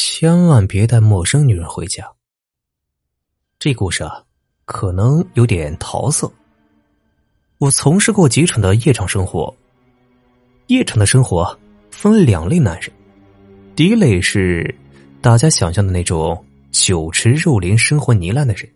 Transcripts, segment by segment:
千万别带陌生女人回家。这故事啊，可能有点桃色。我从事过几场的夜场生活，夜场的生活分两类男人，第一类是大家想象的那种酒池肉林、生活糜烂的人，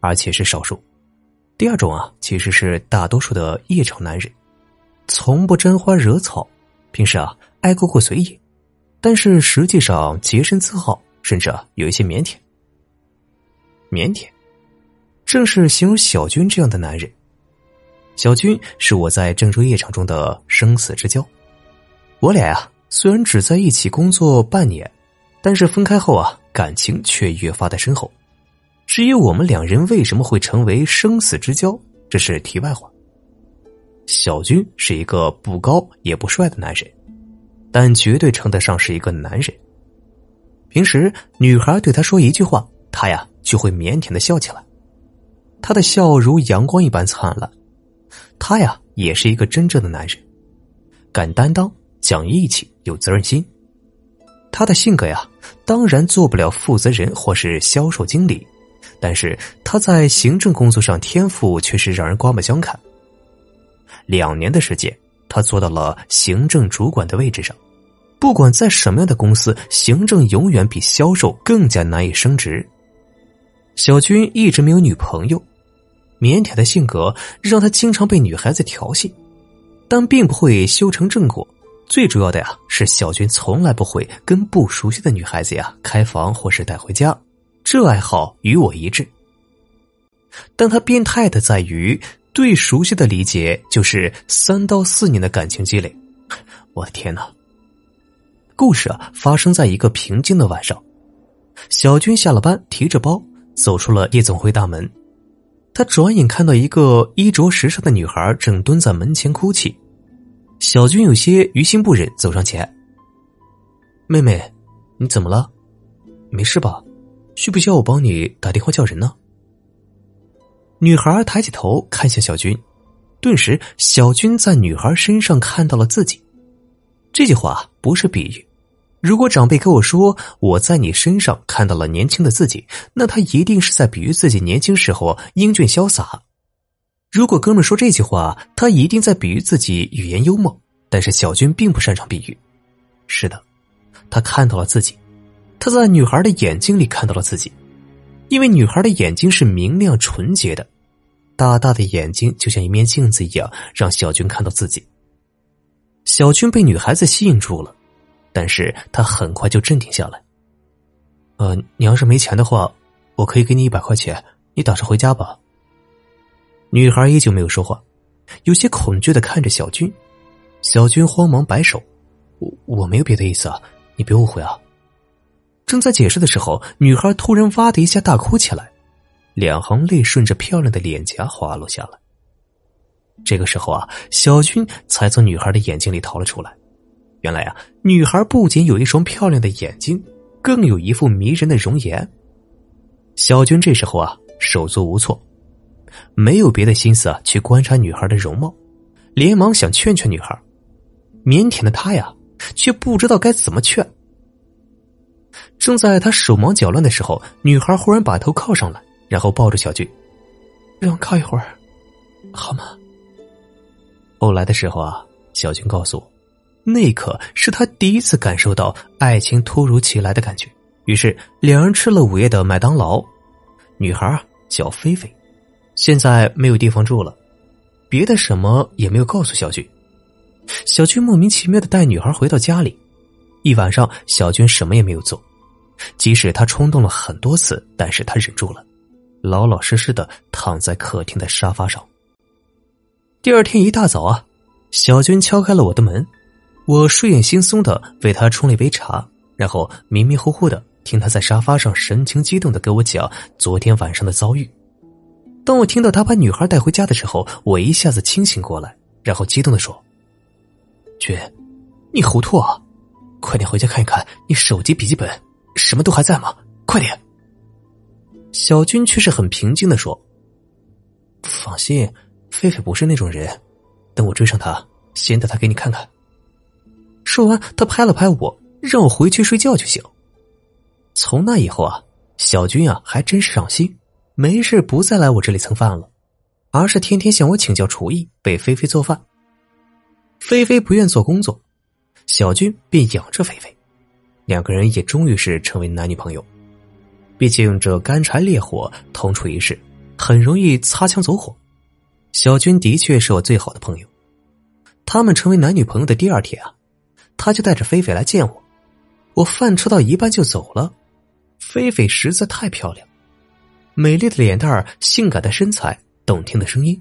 而且是少数。第二种啊，其实是大多数的夜场男人，从不沾花惹草，平时啊爱过过随意，但是实际上洁身自好，甚至啊有一些腼腆。腼腆，正是形容小军这样的男人。小军是我在郑州夜场中的生死之交，我俩呀虽然只在一起工作半年，但是分开后啊感情却越发的深厚。至于我们两人为什么会成为生死之交，这是题外话。小军是一个不高也不帅的男人，但绝对称得上是一个男人。平时女孩对他说一句话，他呀就会腼腆的笑起来。他的笑如阳光一般灿烂。他呀也是一个真正的男人，敢担当、讲义气、有责任心。他的性格呀，当然做不了负责人或是销售经理。但是他在行政工作上天赋却是让人刮目相看。两年的时间，他做到了行政主管的位置上。不管在什么样的公司，行政永远比销售更加难以升职。小军一直没有女朋友，腼腆的性格让他经常被女孩子调戏，但并不会修成正果。最主要的呀，是小军从来不会跟不熟悉的女孩子呀开房或是带回家。这爱好与我一致，但他变态的在于对熟悉的理解就是三到四年的感情积累。我的天哪！故事啊，发生在一个平静的晚上，小军下了班，提着包走出了夜总会大门。他转眼看到一个衣着时尚的女孩正蹲在门前哭泣。小军有些于心不忍，走上前：“妹妹，你怎么了？没事吧？”需不需要我帮你打电话叫人呢？女孩抬起头看向小军，顿时小军在女孩身上看到了自己。这句话不是比喻，如果长辈跟我说我在你身上看到了年轻的自己，那他一定是在比喻自己年轻时候英俊潇洒。如果哥们说这句话，他一定在比喻自己语言幽默。但是小军并不擅长比喻，是的，他看到了自己。他在女孩的眼睛里看到了自己，因为女孩的眼睛是明亮纯洁的，大大的眼睛就像一面镜子一样，让小军看到自己。小军被女孩子吸引住了，但是他很快就镇定下来。呃，你要是没钱的话，我可以给你一百块钱，你打车回家吧。女孩依旧没有说话，有些恐惧的看着小军。小军慌忙摆手：“我我没有别的意思啊，你别误会啊。”正在解释的时候，女孩突然哇的一下大哭起来，两行泪顺着漂亮的脸颊滑落下来。这个时候啊，小军才从女孩的眼睛里逃了出来。原来啊，女孩不仅有一双漂亮的眼睛，更有一副迷人的容颜。小军这时候啊，手足无措，没有别的心思啊去观察女孩的容貌，连忙想劝劝女孩。腼腆的他呀，却不知道该怎么劝。正在他手忙脚乱的时候，女孩忽然把头靠上来，然后抱住小军，让我靠一会儿，好吗？后来的时候啊，小军告诉我，那一刻是他第一次感受到爱情突如其来的感觉。于是两人吃了午夜的麦当劳。女孩叫菲菲，现在没有地方住了，别的什么也没有告诉小军。小军莫名其妙的带女孩回到家里，一晚上小军什么也没有做。即使他冲动了很多次，但是他忍住了，老老实实的躺在客厅的沙发上。第二天一大早啊，小军敲开了我的门，我睡眼惺忪的为他冲了一杯茶，然后迷迷糊糊的听他在沙发上神情激动的给我讲昨天晚上的遭遇。当我听到他把女孩带回家的时候，我一下子清醒过来，然后激动的说：“君，你糊涂啊！快点回家看一看你手机、笔记本。”什么都还在吗？快点！小军却是很平静的说：“放心，菲菲不是那种人。等我追上她，先带她给你看看。”说完，他拍了拍我，让我回去睡觉就行。从那以后啊，小军啊还真是上心，没事不再来我这里蹭饭了，而是天天向我请教厨艺，给菲菲做饭。菲菲不愿做工作，小军便养着菲菲，两个人也终于是成为男女朋友。毕竟这干柴烈火同处一室，很容易擦枪走火。小军的确是我最好的朋友。他们成为男女朋友的第二天啊，他就带着菲菲来见我。我饭吃到一半就走了。菲菲实在太漂亮，美丽的脸蛋儿、性感的身材、动听的声音，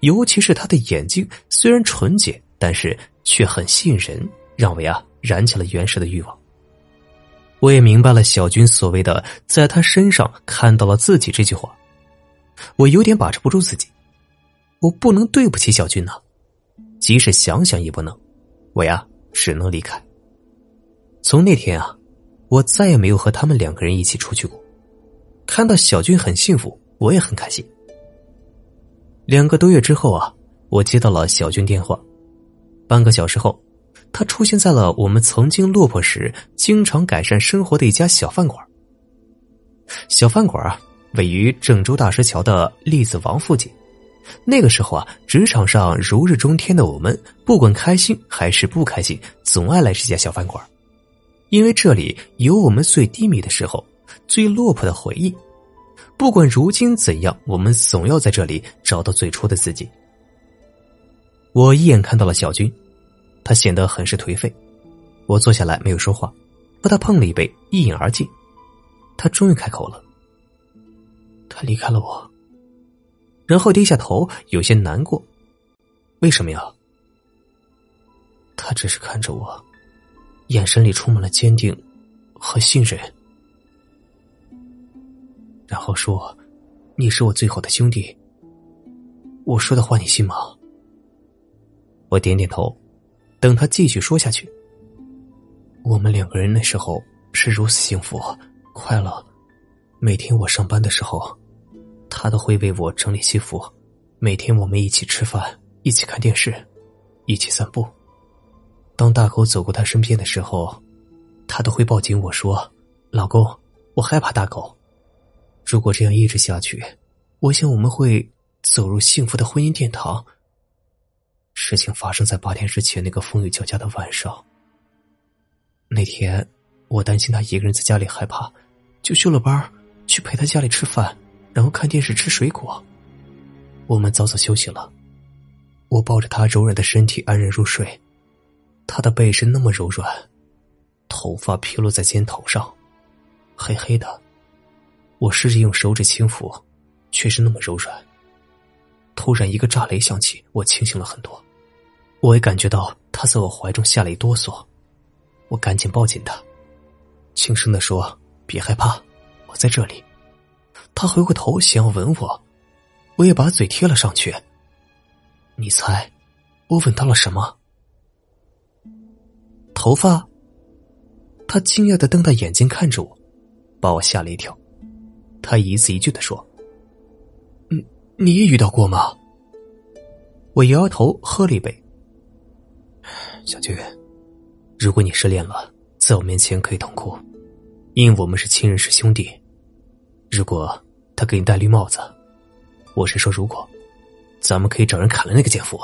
尤其是她的眼睛，虽然纯洁，但是却很吸引人，让我呀燃起了原始的欲望。我也明白了小军所谓的在他身上看到了自己这句话，我有点把持不住自己，我不能对不起小军呐，即使想想也不能，我呀只能离开。从那天啊，我再也没有和他们两个人一起出去过。看到小军很幸福，我也很开心。两个多月之后啊，我接到了小军电话，半个小时后。他出现在了我们曾经落魄时经常改善生活的一家小饭馆。小饭馆啊，位于郑州大石桥的栗子王附近。那个时候啊，职场上如日中天的我们，不管开心还是不开心，总爱来这家小饭馆，因为这里有我们最低迷的时候、最落魄的回忆。不管如今怎样，我们总要在这里找到最初的自己。我一眼看到了小军。他显得很是颓废，我坐下来没有说话，和他碰了一杯，一饮而尽。他终于开口了，他离开了我，然后低下头，有些难过。为什么呀？他只是看着我，眼神里充满了坚定和信任，然后说：“你是我最好的兄弟。”我说的话你信吗？我点点头。等他继续说下去，我们两个人那时候是如此幸福、快乐。每天我上班的时候，他都会为我整理西服。每天我们一起吃饭，一起看电视，一起散步。当大狗走过他身边的时候，他都会抱紧我说：“老公，我害怕大狗。”如果这样一直下去，我想我们会走入幸福的婚姻殿堂。事情发生在八天之前那个风雨交加的晚上。那天，我担心他一个人在家里害怕，就休了班去陪他家里吃饭，然后看电视吃水果。我们早早休息了，我抱着他柔软的身体安然入睡。他的背是那么柔软，头发披落在肩头上，黑黑的。我试着用手指轻抚，却是那么柔软。突然，一个炸雷响起，我清醒了很多。我也感觉到他在我怀中吓了一哆嗦，我赶紧抱紧他，轻声的说：“别害怕，我在这里。”他回过头想要吻我，我也把嘴贴了上去。你猜，我吻到了什么？头发。他惊讶的瞪大眼睛看着我，把我吓了一跳。他一字一句的说。你也遇到过吗？我摇摇头，喝了一杯。小军，如果你失恋了，在我面前可以痛哭，因为我们是亲人，是兄弟。如果他给你戴绿帽子，我是说如果，咱们可以找人砍了那个奸夫。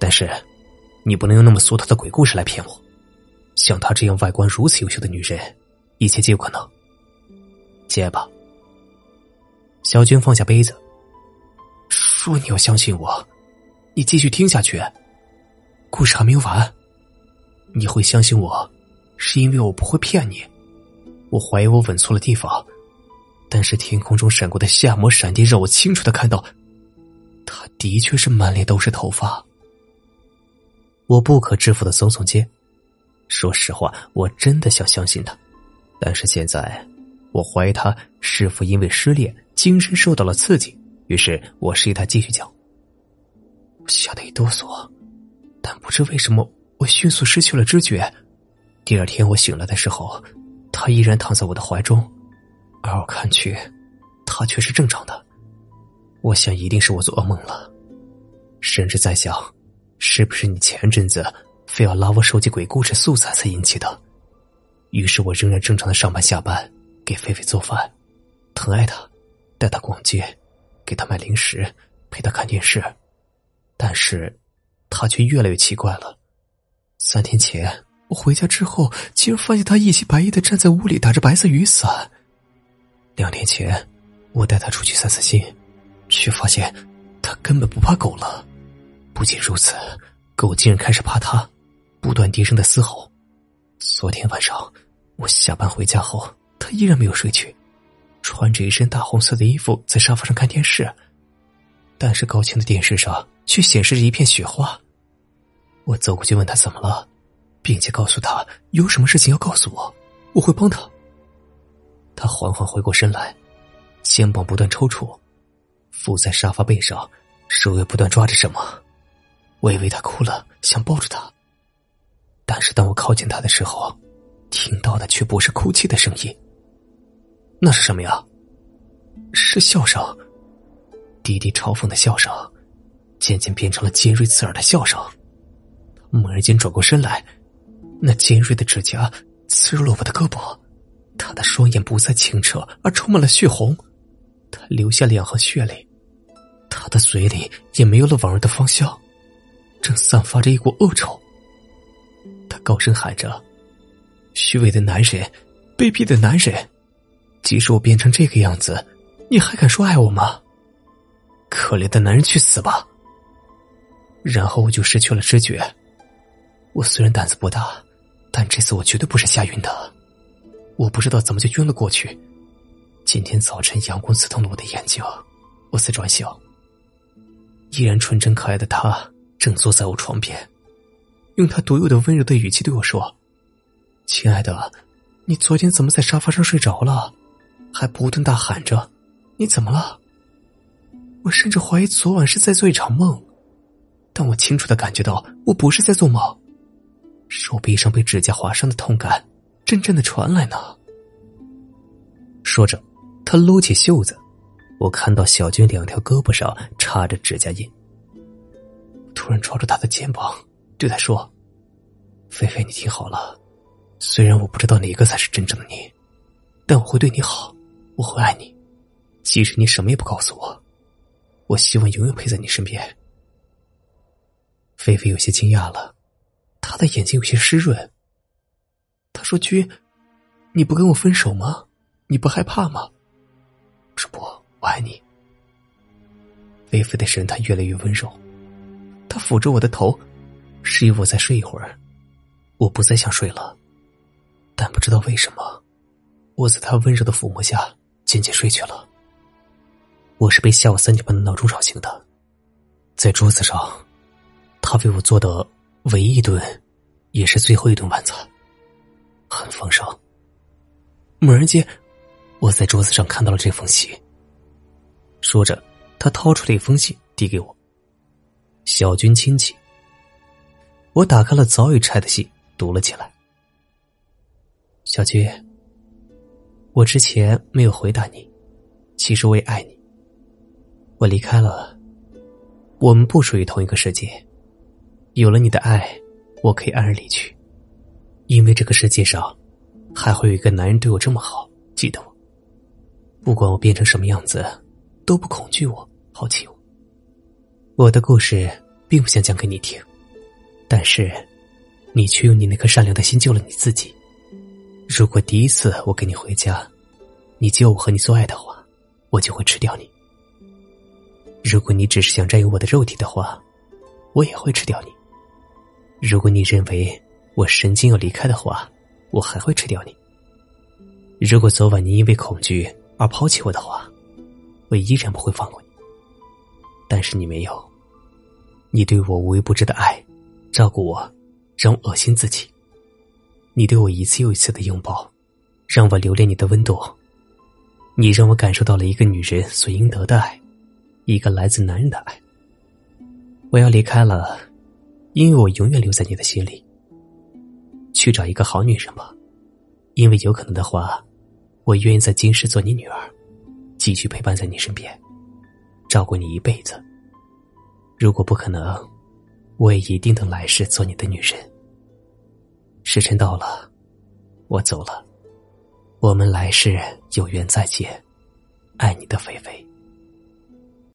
但是，你不能用那么俗套的鬼故事来骗我。像她这样外观如此优秀的女人，一切皆有可能。接吧。小军放下杯子。说你要相信我，你继续听下去。故事还没有完，你会相信我，是因为我不会骗你。我怀疑我吻错了地方，但是天空中闪过的夏末闪电让我清楚的看到，他的确是满脸都是头发。我不可置否的耸耸肩，说实话，我真的想相信他，但是现在，我怀疑他是否因为失恋，精神受到了刺激。于是我示意他继续讲，我吓得一哆嗦，但不知为什么，我迅速失去了知觉。第二天我醒来的时候，他依然躺在我的怀中，而我看去，他却是正常的。我想一定是我做噩梦了，甚至在想，是不是你前阵子非要拉我收集鬼故事素材才引起的？于是我仍然正常的上班下班，给菲菲做饭，疼爱她，带她逛街，给她买零食，陪她看电视。但是，她却越来越奇怪了。三天前我回家之后，竟然发现她一袭白衣的站在屋里打着白色雨伞。两天前，我带她出去散散心，却发现她根本不怕狗了。不仅如此，狗竟然开始怕她，不断低声的嘶吼。昨天晚上，我下班回家后，他依然没有睡去，穿着一身大红色的衣服在沙发上看电视。但是高清的电视上却显示着一片雪花。我走过去问他怎么了，并且告诉他有什么事情要告诉我，我会帮他。他缓缓回过身来，肩膀不断抽搐，伏在沙发背上，手也不断抓着什么。我以为他哭了，想抱住他。但是当我靠近他的时候，听到的却不是哭泣的声音。那是什么呀？是笑声，低低嘲讽的笑声，渐渐变成了尖锐刺耳的笑声。猛然间转过身来，那尖锐的指甲刺入了我的胳膊。他的双眼不再清澈，而充满了血红。他流下两行血泪，他的嘴里也没有了往日的芳香，正散发着一股恶臭。他高声喊着：“虚伪的男人，卑鄙的男人！即使我变成这个样子，你还敢说爱我吗？可怜的男人，去死吧！”然后我就失去了知觉。我虽然胆子不大，但这次我绝对不是吓晕的。我不知道怎么就晕了过去。今天早晨阳光刺痛了我的眼睛，我才转醒。依然纯真可爱的他正坐在我床边。用他独有的温柔的语气对我说：“亲爱的，你昨天怎么在沙发上睡着了？还不断大喊着，你怎么了？”我甚至怀疑昨晚是在做一场梦，但我清楚的感觉到我不是在做梦。手臂上被指甲划伤的痛感，阵阵的传来呢。说着，他撸起袖子，我看到小军两条胳膊上插着指甲印。突然抓住他的肩膀。对他说：“菲菲，你听好了，虽然我不知道哪个才是真正的你，但我会对你好，我会爱你，即使你什么也不告诉我，我希望永远陪在你身边。”菲菲有些惊讶了，她的眼睛有些湿润。他说：“君，你不跟我分手吗？你不害怕吗？”主播，我爱你。菲菲的神态越来越温柔，他抚着我的头。示意我再睡一会儿，我不再想睡了，但不知道为什么，我在他温柔的抚摸下渐渐睡去了。我是被下午三点半的闹钟吵醒的，在桌子上，他为我做的唯一一顿，也是最后一顿晚餐，很丰盛。猛然间，我在桌子上看到了这封信。说着，他掏出了一封信递给我，小军亲戚。我打开了早已拆的信，读了起来。小军，我之前没有回答你，其实我也爱你。我离开了，我们不属于同一个世界。有了你的爱，我可以安然离去，因为这个世界上还会有一个男人对我这么好。记得我，不管我变成什么样子，都不恐惧我，抛弃我。我的故事并不想讲给你听。但是，你却用你那颗善良的心救了你自己。如果第一次我跟你回家，你救我和你做爱的话，我就会吃掉你。如果你只是想占有我的肉体的话，我也会吃掉你。如果你认为我神经要离开的话，我还会吃掉你。如果昨晚你因为恐惧而抛弃我的话，我依然不会放过你。但是你没有，你对我无微不至的爱。照顾我，让我恶心自己。你对我一次又一次的拥抱，让我留恋你的温度。你让我感受到了一个女人所应得的爱，一个来自男人的爱。我要离开了，因为我永远留在你的心里。去找一个好女人吧，因为有可能的话，我愿意在今世做你女儿，继续陪伴在你身边，照顾你一辈子。如果不可能。我也一定等来世做你的女人。时辰到了，我走了，我们来世有缘再见，爱你的菲菲。